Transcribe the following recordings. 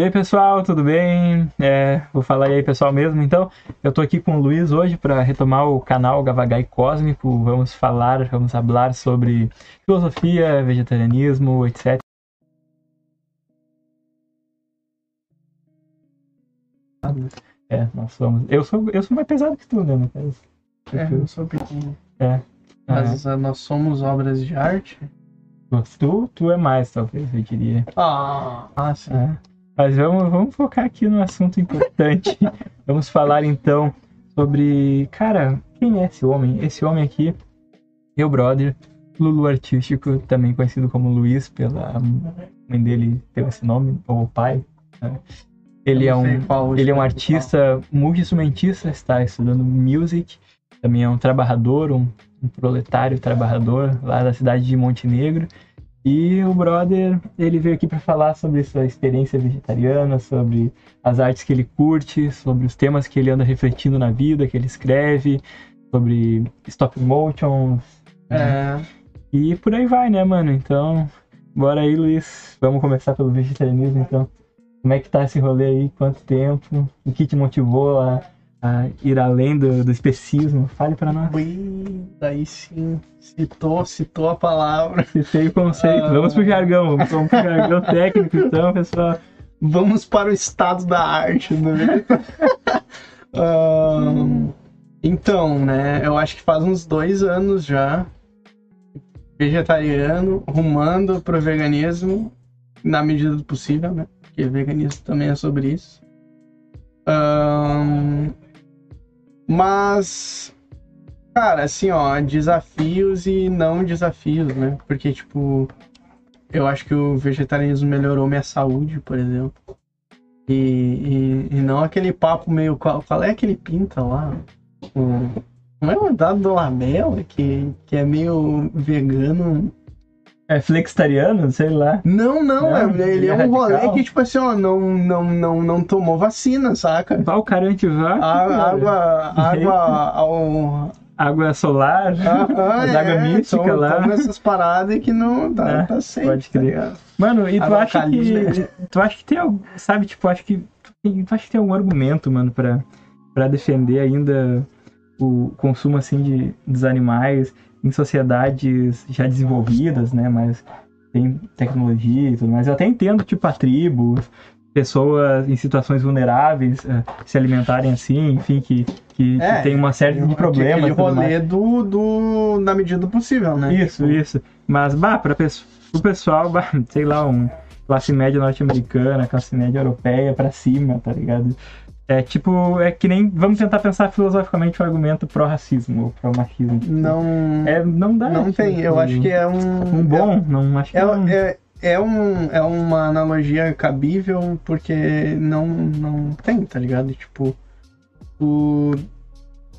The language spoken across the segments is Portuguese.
E aí pessoal, tudo bem? É, vou falar aí pessoal mesmo. Então, eu tô aqui com o Luiz hoje para retomar o canal Gavagai Cósmico. Vamos falar, vamos falar sobre filosofia, vegetarianismo, etc. É, nós somos. Eu sou, eu sou mais pesado que tu, né? no caso. É, eu sou pequeno. É. Mas ah, nós somos obras de arte? Tu, tu é mais, talvez, eu diria. Ah, ah sim. É. Mas vamos, vamos focar aqui no assunto importante. vamos falar então sobre. Cara, quem é esse homem? Esse homem aqui, meu brother, Lulu Artístico, também conhecido como Luiz, pela mãe dele teve esse nome, ou o pai. Né? Ele é, um, ele é um artista multi-instrumentista, está estudando music, também é um trabalhador, um, um proletário trabalhador lá da cidade de Montenegro. E o brother, ele veio aqui para falar sobre sua experiência vegetariana, sobre as artes que ele curte, sobre os temas que ele anda refletindo na vida, que ele escreve, sobre stop motion. É. Né? E por aí vai, né, mano? Então, bora aí, Luiz. Vamos começar pelo vegetarianismo, então. Como é que tá esse rolê aí? Quanto tempo? O que te motivou a ir além do, do especismo. Fale para nós. Ui, daí sim, citou, citou a palavra. Citei o conceito. Ah. Vamos pro jargão, vamos, vamos pro jargão técnico então, pessoal. Vamos para o estado da arte, né? uh, então, né, eu acho que faz uns dois anos já, vegetariano, rumando pro veganismo, na medida do possível, né? Porque veganismo também é sobre isso. Um, mas, cara, assim, ó, desafios e não desafios, né? Porque, tipo, eu acho que o vegetarianismo melhorou minha saúde, por exemplo. E, e, e não aquele papo meio. Qual, qual é aquele pinta lá? O, não é o dado do Lamela, que, que é meio vegano é flexitariano, sei lá. Não, não, não é, ele é, é um rolê que, tipo assim, ó, não, não, não, não tomou vacina, saca? Vai o cara antivac. água, água ao, água solar, ah, ah, água é, mística toma, lá. Toma essas paradas que não tá, é, tá sempre. Pode crer. Tá mano, e tu acha que. Tu acha que tem algo. Sabe, tipo, acho que. Tu acha que tem algum argumento, mano, pra, pra defender ainda o consumo assim de, dos animais? Em sociedades já desenvolvidas, né? Mas tem tecnologia e tudo mais. Eu até entendo, tipo, a tribos, pessoas em situações vulneráveis uh, se alimentarem assim, enfim, que, que, é, que tem uma série de problemas. Aquele rolê do, do, na medida do possível, né? Isso, tipo... isso. Mas, bah, para o pessoal, bah, sei lá, um classe média norte-americana, classe média europeia para cima, tá ligado? É tipo, é que nem. Vamos tentar pensar filosoficamente o argumento pró-racismo ou pró-machismo. Não. É, não dá. Não tem, eu acho que é um. Um bom, é, não acho que é, não. É, é, um, é uma analogia cabível porque não, não tem, tá ligado? Tipo, o.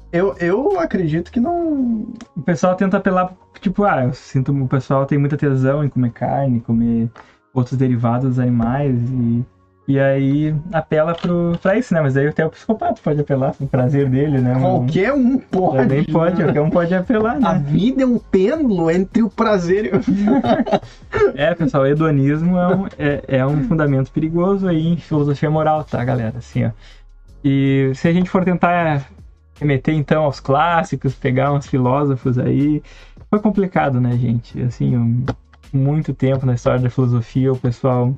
Eu, eu acredito que não. O pessoal tenta apelar, tipo, ah, eu sinto o pessoal tem muita tesão em comer carne, comer outros derivados dos animais e e aí apela pro, pra isso, né? Mas aí até o psicopata pode apelar pro prazer dele, né? Qualquer um pode. Também pode, né? qualquer um pode apelar, né? A vida é um pêndulo entre o prazer e o... é, pessoal, o hedonismo é um, é, é um fundamento perigoso aí em filosofia moral, tá, galera? Assim, ó. E se a gente for tentar remeter então aos clássicos, pegar uns filósofos aí, foi complicado, né, gente? Assim, um, muito tempo na história da filosofia, o pessoal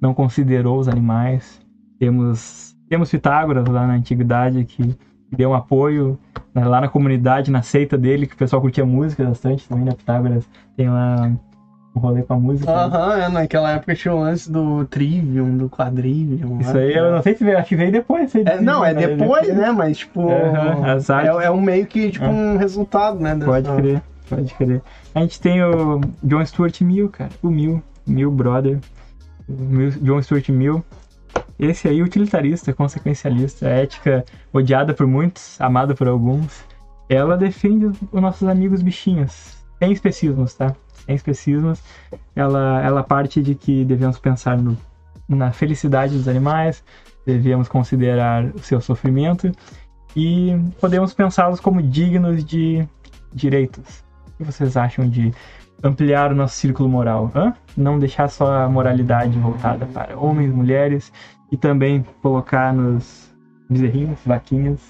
não considerou os animais. Temos, temos Pitágoras lá na antiguidade que deu um apoio né, lá na comunidade, na seita dele, que o pessoal curtia música bastante também, né? Pitágoras tem lá um rolê com a música. Aham, né? é, naquela época tinha o lance do Trivium, do Quadrivium. Isso aí, eu não sei se veio, acho que veio depois. É, não, é depois, né? Mas, tipo, uhum, é, é um meio que, tipo, é. um resultado, né? Dessa... Pode crer, pode crer. A gente tem o John Stuart Mill, cara, o Mill, Mill Brother. John Stuart Mill. Esse aí, utilitarista, consequencialista, ética odiada por muitos, amada por alguns. Ela defende os nossos amigos bichinhos. Sem especismos, tá? Sem especismos. Ela, ela parte de que devemos pensar no, na felicidade dos animais, devemos considerar o seu sofrimento e podemos pensá-los como dignos de direitos. O que vocês acham de ampliar o nosso círculo moral. Hã? Não deixar só a moralidade voltada para homens, mulheres e também colocar nos bezerrinhos, vaquinhas,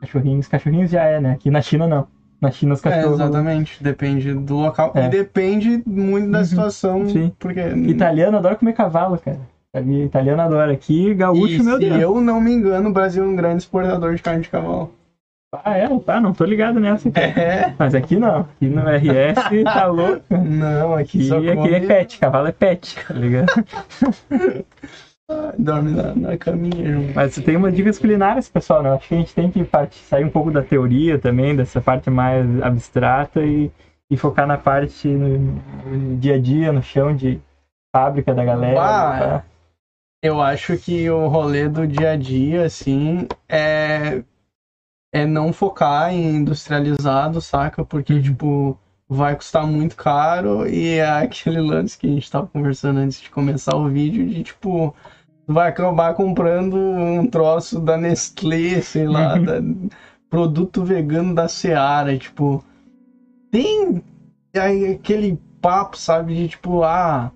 cachorrinhos. Cachorrinhos já é, né? Aqui na China não. Na China os É, cachorros. exatamente. Depende do local. É. E depende muito da Uhum. situação. Sim. Porque. Italiano adora comer cavalo, cara. Ali, Italiano adora. Aqui, gaúcho, e meu se Deus. eu não me engano, o Brasil é um grande exportador de carne de cavalo. Ah, é? Tá, não tô ligado nessa. cara. É. Mas aqui não. Aqui no RS tá louco. Não, aqui Aqui, só aqui come... é pet, cavalo é pet, tá ligado? Dorme na, na caminha junto. Mas tem umas dicas culinárias, pessoal, né? Acho que a gente tem que partir, sair um pouco da teoria também, dessa parte mais abstrata e, e focar na parte no, no dia a dia, no chão de fábrica da galera. Ah, tá? Eu acho que o rolê do dia a dia, assim, é, é não focar em industrializado, saca? Porque, Uhum. tipo, vai custar muito caro e é aquele lance que a gente tava conversando antes de começar o vídeo de, tipo, vai acabar comprando um troço da Nestlé, sei lá, Uhum. da- produto vegano da Seara, tipo, tem aquele papo, sabe, de tipo, ah,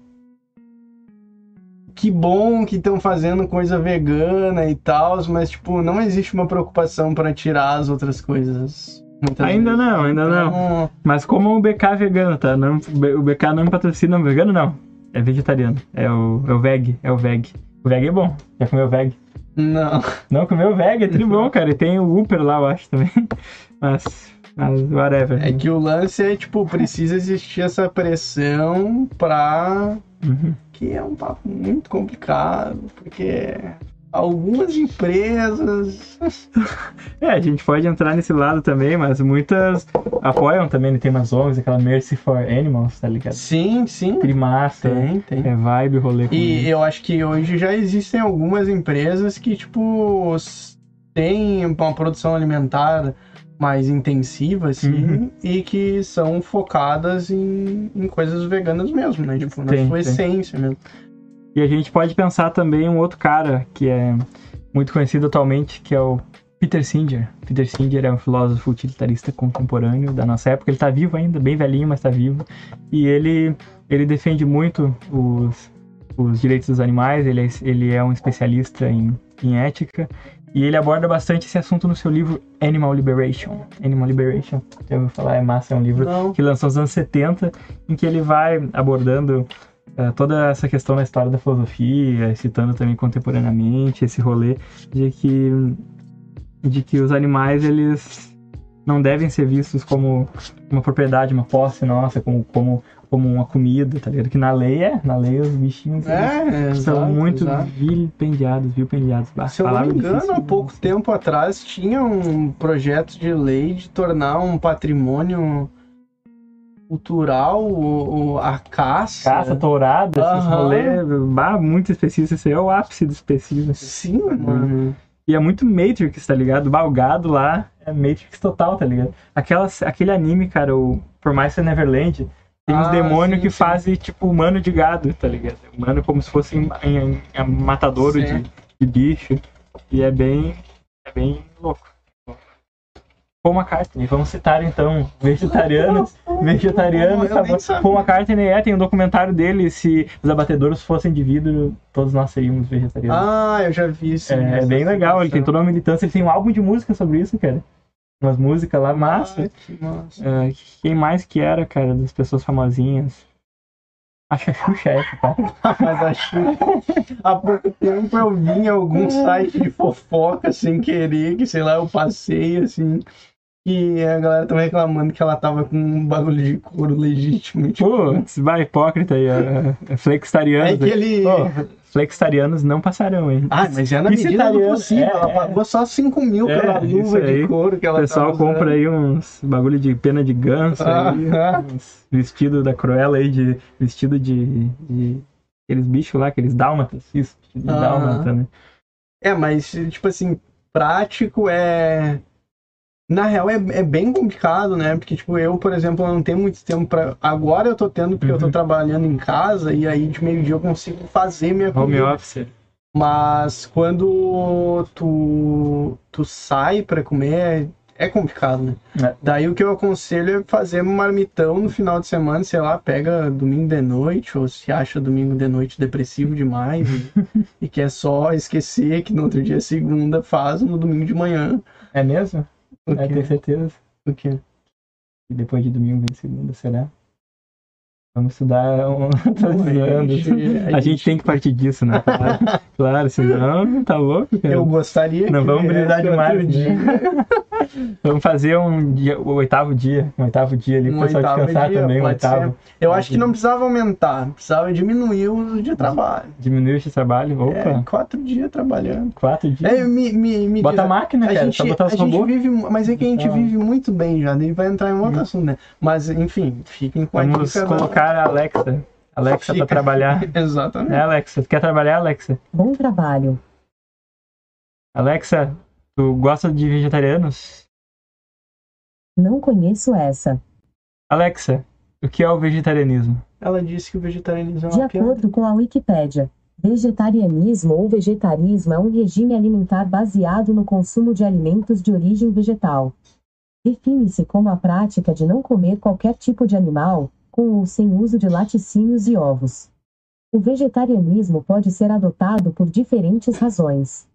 que bom que estão fazendo coisa vegana e tal, mas tipo, não existe uma preocupação para tirar as outras coisas. Ainda vezes. não, ainda não. Então, Mas como o BK é vegano, tá? Não, o BK não me patrocina vegano, não. É vegetariano. É o, é o veg, é o veg. O veg é bom. Já comeu veg? Não. Não, comeu veg, é tri bom, cara. E tem o Uber lá, eu acho também. Mas, mas whatever. É que o lance é, tipo, precisa existir essa pressão pra. Uhum. Que é um papo muito complicado, porque algumas empresas. É, a gente pode entrar nesse lado também, mas muitas apoiam também. né? Tem umas ONGs, aquela Mercy for Animals, tá ligado? Sim, sim. Trimassa, Tem, tem. é vibe, rolê com E eu acho que hoje já existem algumas empresas que, tipo, têm uma produção alimentar mais intensiva, assim, Uhum. e que são focadas em, em coisas veganas mesmo, né? Tipo, na Tem, sua tem. essência mesmo. E a gente pode pensar também um outro cara que é muito conhecido atualmente, que é o Peter Singer. Peter Singer é um filósofo utilitarista contemporâneo da nossa época. Ele tá vivo ainda, bem velhinho, mas tá vivo. E ele, ele defende muito os, os direitos dos animais, ele é, ele é um especialista em, em ética. E ele aborda bastante esse assunto no seu livro Animal Liberation. Animal Liberation, já ouviu falar, é massa, é um livro Não. que lançou nos anos 70, em que ele vai abordando eh, toda essa questão da história da filosofia, citando também contemporaneamente esse rolê de que, de que os animais, eles não devem ser vistos como uma propriedade, uma posse nossa, como, como, como uma comida, tá ligado? Que na lei é, na lei os bichinhos eles É, são exato, muito exato. vilipendiados, vilipendiados. Se eu não me engano, difícil, há né? pouco tempo atrás tinha um projeto de lei de tornar um patrimônio cultural o, o- a caça. Caça, tourada, esses rolês, bah, muito específico. Esse aí é o ápice do específico. Sim, mano. E é muito Matrix, tá ligado? Bah, o gado lá é Matrix total, tá ligado? Aquela, aquele anime, cara, o Promise Neverland, tem uns Ah, demônios que sim. fazem, tipo, humano de gado, tá ligado? Humano como se fosse em, em, em matadouro de, de bicho. E é bem, é bem louco. Paul McCartney, vamos citar então, vegetarianos, vegetarianos. Paul McCartney é, tem um documentário dele, se os abatedouros fossem de vidro, todos nós seríamos vegetarianos. Ah, eu já vi isso. É, é bem legal, ele tem toda uma militância, ele tem um álbum de música sobre isso, cara. Umas músicas lá, massa. Ah, que massa. É, quem mais que era, cara, das pessoas famosinhas? Acho a Xuxa é, pá. Mas acho que há pouco tempo eu vi em algum site de fofoca sem querer, que sei lá, eu passei assim. E a galera tava reclamando que ela tava com um bagulho de couro legítimo. Tipo, Putz, vai hipócrita aí, ó. Flexitarianos. é que ele. Flexitarianos não passarão, hein? Ah, mas é na medida do possível. é, ela pagou só 5 mil É, pela luva de couro que O ela pessoal usando. compra aí uns bagulho de pena de ganso aí, Ah, uns vestido da Cruella aí de vestido de, de aqueles bichos lá, aqueles dálmatas, isso, de Aham. dálmata, né? É, mas, tipo assim, prático é. Na real, é, é bem complicado, né? Porque, tipo, eu, por exemplo, não tenho muito tempo pra. Agora eu tô tendo, porque eu tô Uhum. trabalhando em casa e aí de meio-dia eu consigo fazer minha Home comida. office. Mas quando tu, tu sai pra comer, é complicado, né? É. Daí o que eu aconselho é fazer um marmitão no final de semana, sei lá, pega domingo de noite, ou se acha domingo de noite depressivo demais e, e quer só esquecer que no outro dia é segunda, faz no domingo de manhã. É mesmo? O É, quê? tenho certeza. O quê? E depois de domingo vem segunda, será? Vamos estudar um... Tô Não, a zoando. gente- A gente tem que partir disso, né? Claro, claro senão tá louco, cara. Eu gostaria Não que vamos brisar outro demais, né? dia. Vamos fazer um dia, o oitavo dia, um oitavo dia ali, Um pessoal descansar dia, também, um oitavo. Eu acho que não precisava aumentar, precisava diminuir o de trabalho. Diminuir esse trabalho, opa, É, quatro dias trabalhando. quatro dias. É, me, me, me Bota a máquina, a cara, gente, botar os a gente robôs. vive, mas é que a gente Então- vive muito bem já, daí vai entrar em outro assunto, né? Mas, enfim, fiquem com a dica colocar a Alexa. Alexa pra Fica. trabalhar. Exatamente. É, Alexa, tu quer trabalhar, Alexa? Bom trabalho. Alexa, tu gosta de vegetarianos? Não conheço essa. Alexa, o que é o vegetarianismo? Ela disse que o vegetarianismo é De uma piada. acordo com a Wikipédia, vegetarianismo ou vegetarismo é um regime alimentar baseado no consumo de alimentos de origem vegetal. Define-se como a prática de não comer qualquer tipo de animal, com ou sem uso de laticínios e ovos. O vegetarianismo pode ser adotado por diferentes razões.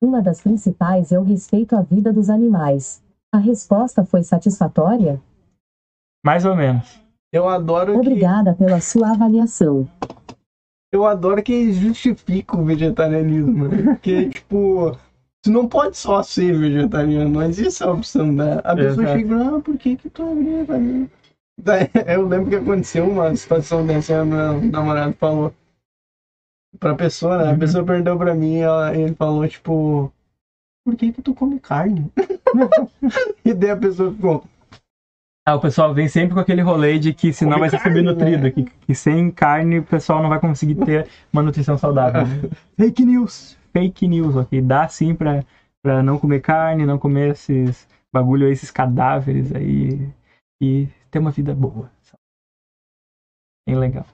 Uma das principais é o respeito à vida dos animais. A resposta foi satisfatória? Mais ou menos. Eu adoro que Obrigada pela sua avaliação. eu adoro que justifica o vegetarianismo, né? Porque, tipo, tu não pode só ser vegetariano, mas isso é a opção da. A pessoa Exato. chega, ah, por que que tu é vegetariano? Daí, eu lembro que aconteceu uma situação dessa, e meu namorado falou pra pessoa, né? A Uhum. pessoa perguntou pra mim, ela, ele falou, tipo, por que que tu come carne? e daí a pessoa ficou, Ah, o pessoal vem sempre com aquele rolê de que senão Come vai ser subnutrido, né? que, que sem carne o pessoal não vai conseguir ter uma nutrição saudável. né? fake news. Fake news, ok? Dá sim pra, pra não comer carne, não comer esses bagulho aí, esses cadáveres aí e ter uma vida boa. Bem legal.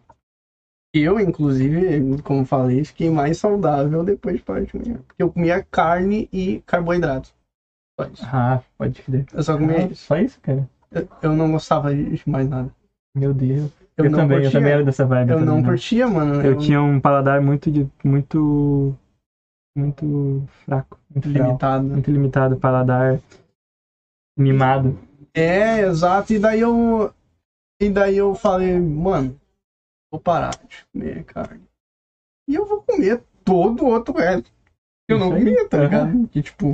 Eu, inclusive, como falei, fiquei mais saudável depois de parar de comer. Porque eu comia carne e carboidrato. Só isso. Ah, pode crer. Eu só comia Ah, isso. Só isso, cara? Eu, eu não gostava de mais nada. Meu Deus. Eu, Eu, também, curtia, eu também era dessa vibe. Eu também, não né? curtia, mano. Eu tinha um paladar muito de, muito muito fraco, muito limitado, limitado. muito limitado, paladar mimado. É, exato. E daí eu. E daí eu falei, mano, vou parar de comer carne. E eu vou comer todo o outro resto. Eu não comia, tá ligado? Que tipo.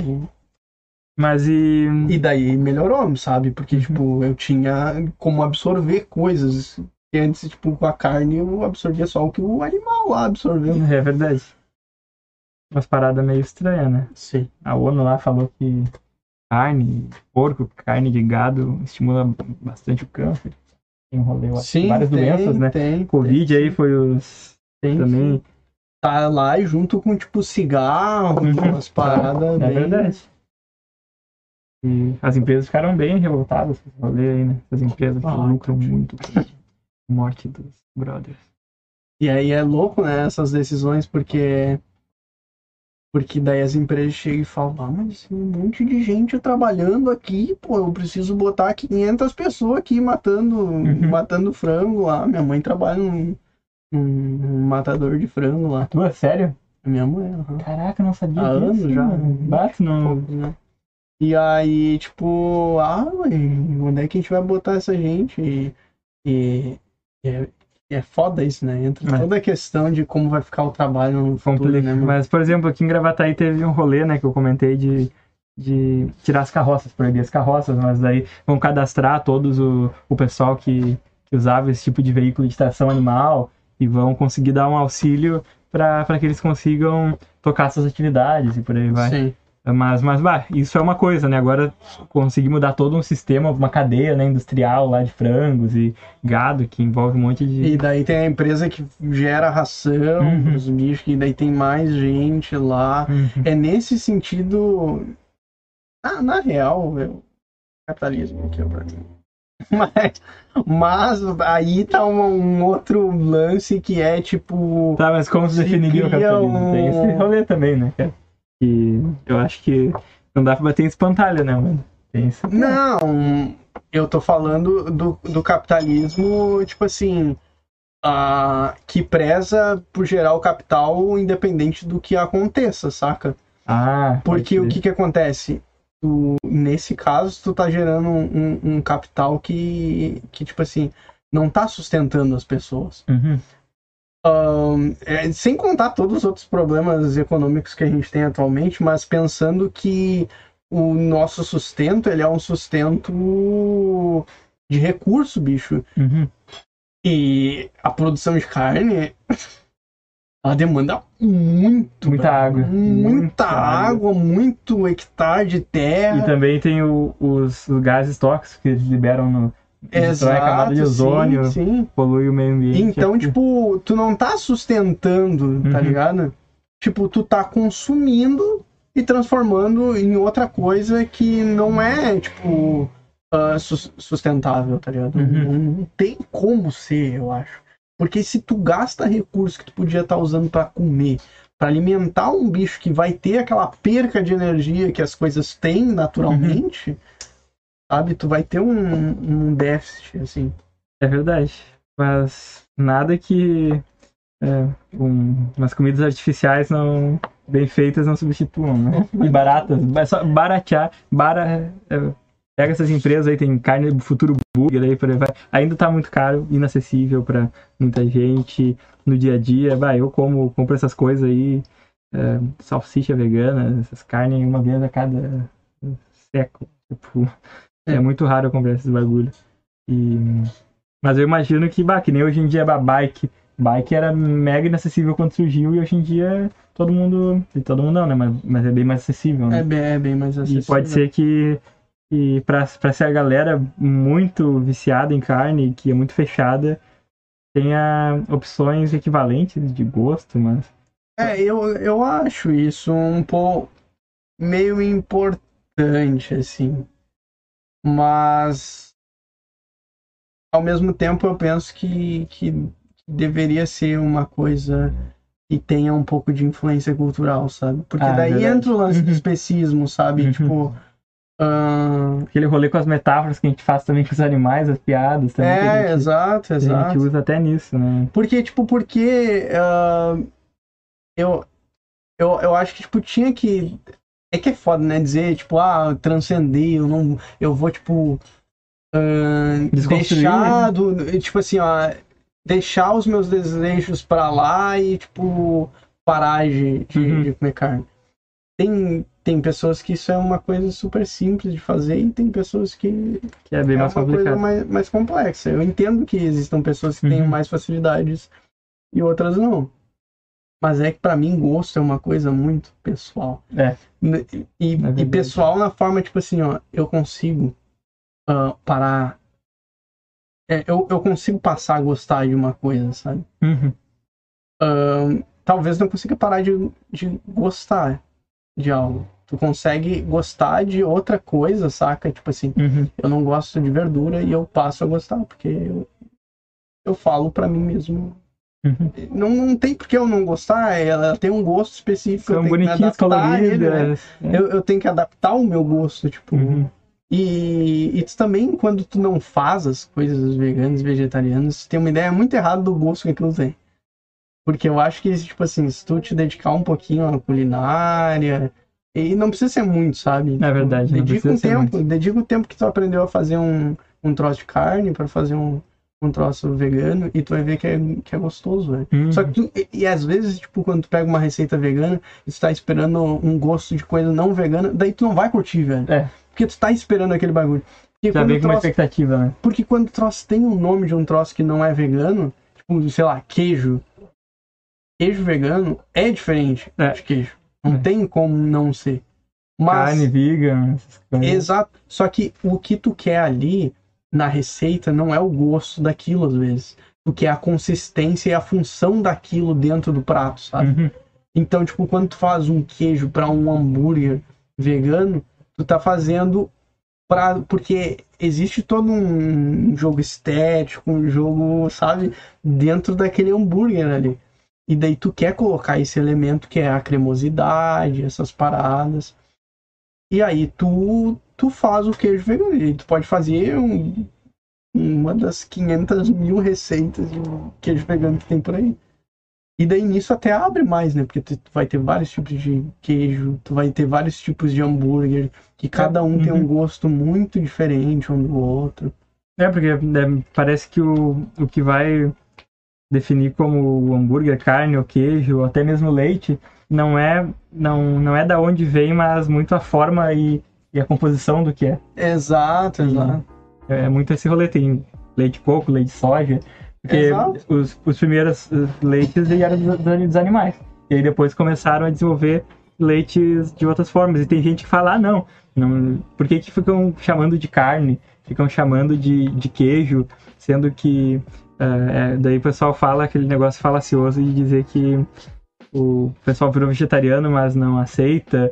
Mas e E daí melhorou, sabe? Porque, Uhum. tipo, eu tinha como absorver coisas. E antes, tipo, com a carne eu absorvia só o que o animal lá absorveu. é verdade. Umas paradas meio estranhas, né? Sim. A ONU lá falou que carne porco, carne de gado estimula bastante o câncer. Lá. Sim, Várias tem, doenças, né? Tem, Covid tem, aí foi os tem, também. sim. Tá lá e junto com, tipo, cigarro, Uhum. umas paradas É bem... verdade. E as empresas ficaram bem revoltadas com esse rolê aí, né? As empresas que Ah, lucram entendi. muito com a morte dos brothers. E aí é louco, né, essas decisões, porque. Porque daí as empresas chegam e falam, ah, mas tem um monte de gente trabalhando aqui, pô, eu preciso botar 500 pessoas aqui matando, Uhum. matando frango lá. Minha mãe trabalha num, num- matador de frango lá. Tu, é sério? Minha mãe, aham. Caraca, não sabia Há disso. anos já. mano. Bate no... né? E aí, tipo, ah, mãe, onde é que a gente vai botar essa gente? E, e- e é, foda isso, né? Entra É. toda a questão de como vai ficar o trabalho no futuro, Complica. né, mano? Mas, por exemplo, aqui em Gravataí teve um rolê, né, que eu comentei de, de tirar as carroças, proibir as carroças, mas daí vão cadastrar todos o, o pessoal que, que usava esse tipo de veículo de tração animal e vão conseguir dar um auxílio para que eles consigam tocar suas atividades e por aí vai. Sim. Mas, mas, bah, isso é uma coisa, né? Agora conseguir mudar todo um sistema, uma cadeia né, industrial lá de frangos e gado que envolve um monte de. E daí tem a empresa que gera ração Uhum. os bichos, que daí tem mais gente lá. Uhum. É nesse sentido. Ah, na real, eu... capitalismo aqui é pra mim. Mas, mas aí tá um, um outro lance que é tipo. Tá, mas como se definiria o capitalismo? Tem esse um- rolê também, né, cara? Que eu acho que não dá pra bater em espantalho, né, mano? Pensa. Não, eu tô falando do, do capitalismo, tipo assim, ah, que preza por gerar o capital independente do que aconteça, saca? Ah, Porque o que que acontece? Tu, nesse caso, tu tá gerando um, um- um capital que, que, tipo assim, não tá sustentando as pessoas. Uhum. Ahn, é, sem contar todos os outros problemas econômicos que a gente tem atualmente, mas pensando que o nosso sustento, ele é um sustento de recurso, bicho. Uhum. E a produção de carne, ela demanda muito. Muita água. Muita, Muita água. água, muito hectare de terra. E também tem o- os, os gases tóxicos que eles liberam no. Destrói a camada de ozônio, sim, sim. polui o meio ambiente. Então, aqui. tipo, tu não tá sustentando, tá Uhum. ligado? Tipo, tu tá consumindo e transformando em outra coisa que não é, tipo, sus- sustentável, tá ligado? Uhum. Não, não tem como ser, eu acho. Porque se tu gasta recursos que tu podia estar usando pra comer, pra alimentar um bicho que vai ter aquela perca de energia que as coisas têm naturalmente, Uhum. Sabe? Tu vai ter um, um déficit, assim. É verdade. Mas nada que é, um, umas comidas artificiais não bem feitas não substituam, né? E baratas. É só baratear. Bara, é, pega essas empresas aí, tem carne do futuro burger aí, por aí vai. Ainda tá muito caro, inacessível pra muita gente no dia a dia. Vai, eu como, compro essas coisas aí, é, salsicha vegana, essas carnes uma vez a cada século. Tipo, é É. muito raro eu comprar esses bagulho. E mas eu imagino que, bah, que nem hoje em dia a bike. Bike era mega inacessível quando surgiu e hoje em dia todo mundo. e Todo mundo não, né? Mas, mas é bem mais acessível, né? É bem, é bem mais e acessível. pode ser que, que pra, pra ser a galera muito viciada em carne, que é muito fechada, tenha opções equivalentes de gosto, mas. É, eu, eu acho isso um pouco meio importante, assim. Mas ao mesmo tempo eu penso que, que deveria ser uma coisa que tenha um pouco de influência cultural, sabe? Porque Ah, daí verdade. entra o lance do Uhum. especismo, sabe? Uhum. Tipo. ahn, Aquele rolê com as metáforas que a gente faz também com os animais, as piadas também. é, gente, exato, que a exato. gente usa até nisso, né? Porque, tipo, porque ah, eu, eu, eu acho que, tipo, tinha que. É que é foda, né? Dizer, tipo, ah, transcender, eu não. Eu vou, tipo. deixar do. Tipo assim, ó. Deixar os meus desejos pra lá e, tipo, parar de, de, Uhum. de comer carne. Tem, tem pessoas que isso é uma coisa super simples de fazer e tem pessoas que Que é bem é mais uma coisa mais, mais complexa. Eu entendo que existam pessoas que têm Uhum. mais facilidades e outras não. Mas é que pra mim gosto é uma coisa muito pessoal. É. E, e verdade. pessoal na forma, tipo assim, ó, eu consigo ah, parar. é, eu, eu consigo passar a gostar de uma coisa, sabe? Uhum. Ahn, talvez não consiga parar de, de gostar de algo. Tu consegue gostar de outra coisa, saca? Tipo assim, Uhum. eu não gosto de verdura e eu passo a gostar, porque eu, eu falo pra mim mesmo. Uhum. Não, não tem por que eu não gostar, ela tem um gosto específico. eu São tenho que me bonitinhas, adaptar a ele, né? coloridas. né? eu, eu tenho que adaptar o meu gosto, tipo. Uhum. E, e tu também, quando tu não faz as coisas veganas e vegetarianas, tu tem uma ideia muito errada do gosto que aquilo tem. Porque eu acho que, tipo assim, se tu te dedicar um pouquinho à culinária, e não precisa ser muito, sabe? É verdade, não dedica um tempo, muito. dedica o tempo que tu aprendeu a fazer um, um troço de carne para fazer um, um troço vegano e tu vai ver que é, que é gostoso, velho. Uhum. Só que tu, e, e às vezes, tipo, quando tu pega uma receita vegana e tu tá esperando um gosto de coisa não vegana, daí tu não vai curtir, velho. É. Porque tu tá esperando aquele bagulho. Porque Já quando, vem o com uma expectativa, né? porque quando o troço tem um nome de um troço que não é vegano, tipo, sei lá, queijo. Queijo vegano é diferente É. de queijo. Não É. tem como não ser. Mas, Carne, vegan, essas coisas. exato. Só que o que tu quer ali na receita não é o gosto daquilo, às vezes. Tu quer a consistência e a função daquilo dentro do prato, sabe? Uhum. Então, tipo, quando tu faz um queijo para um hambúrguer vegano, tu tá fazendo pra, porque existe todo um jogo estético, um jogo, sabe, dentro daquele hambúrguer ali. E daí tu quer colocar esse elemento que é a cremosidade, essas paradas. E aí tu, tu faz o queijo vegano. E tu pode fazer um- uma das 500 mil receitas de queijo vegano que tem por aí. E daí nisso até abre mais, né? Porque tu vai ter vários tipos de queijo, tu vai ter vários tipos de hambúrguer, que cada um tem um Uhum. gosto muito diferente um do outro. É, porque é, parece que o, o que vai definir como hambúrguer, carne ou queijo, ou até mesmo leite, não é, não, não é da onde vem, mas muito a forma e, e a composição do que é. Exato, exato. É muito esse rolê, tem leite de coco, leite de soja, porque Exato. os, os primeiros leites vieram dos, dos animais. E aí depois começaram a desenvolver leites de outras formas. E tem gente que fala, ah, não, não por que, que ficam chamando de carne? Ficam chamando de, de queijo, sendo que eh, é, daí o pessoal fala aquele negócio falacioso de dizer que o pessoal virou vegetariano, mas não aceita,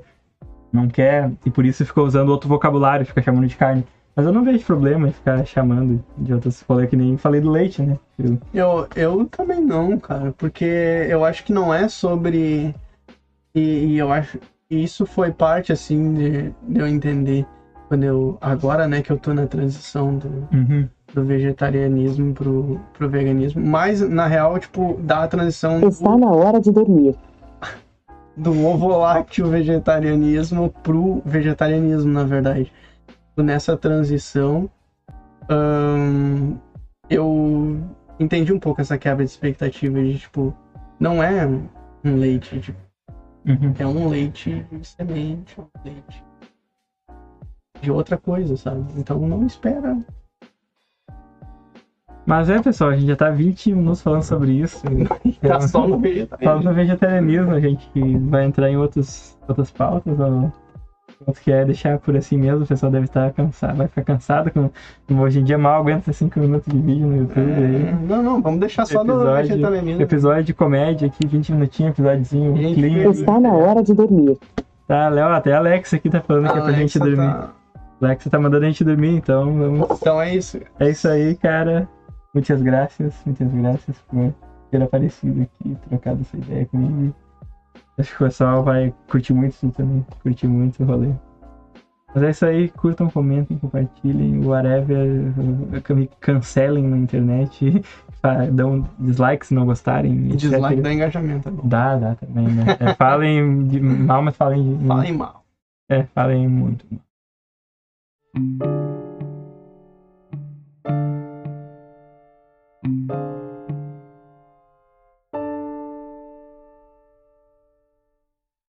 não quer, e por isso ficou usando outro vocabulário, fica chamando de carne. Mas eu não vejo problema em ficar chamando de outras rolê que nem falei do leite, né? Eu- Eu, também não, cara, porque eu acho que não é sobre. E, e eu acho. e Isso foi parte, assim, de, de eu entender. Quando eu. Agora, né, que eu tô na transição do, Uhum. do vegetarianismo pro, pro veganismo. Mas, na real, tipo, da transição Está na hora de dormir. Do ovo lácteo vegetarianismo pro vegetarianismo, na verdade. Nessa transição, ahn, eu entendi um pouco essa quebra de expectativa de, tipo, não é um leite, tipo, Uhum. é um leite de semente, um leite de outra coisa, sabe? Então não espera. Mas é, pessoal, a gente já tá 20 minutos falando sobre isso. Tá só no Falando vegetarianismo. do vegetarianismo, a gente vai entrar em outros, outras pautas, ou outro que é deixar por assim mesmo, o pessoal deve estar cansado, vai ficar cansado com, como hoje em dia mal aguenta 5 minutos de vídeo no YouTube É, aí. não, não, vamos deixar só no Episódio- vegetarianismo. Episódio de comédia aqui, 20 minutinhos, episódiozinho Gente, clean. Está na hora de dormir. Tá, Léo, até a Alexa aqui tá falando que é pra gente dormir. tá- Alexa tá mandando a gente dormir, então vamos. Então é isso. É isso aí, cara. Muitas graças, muitas graças por ter aparecido aqui, trocado essa ideia comigo. Acho que o pessoal vai curtir muito isso também, curtir muito o rolê. Mas é isso aí, curtam, comentem, compartilhem, whatever, me cancelem na internet, dão dislike se não gostarem. etc. Dislike dá engajamento. é. Dá, dá também, né? É, falem de mal, mas falem. Falem mal. É, falem muito.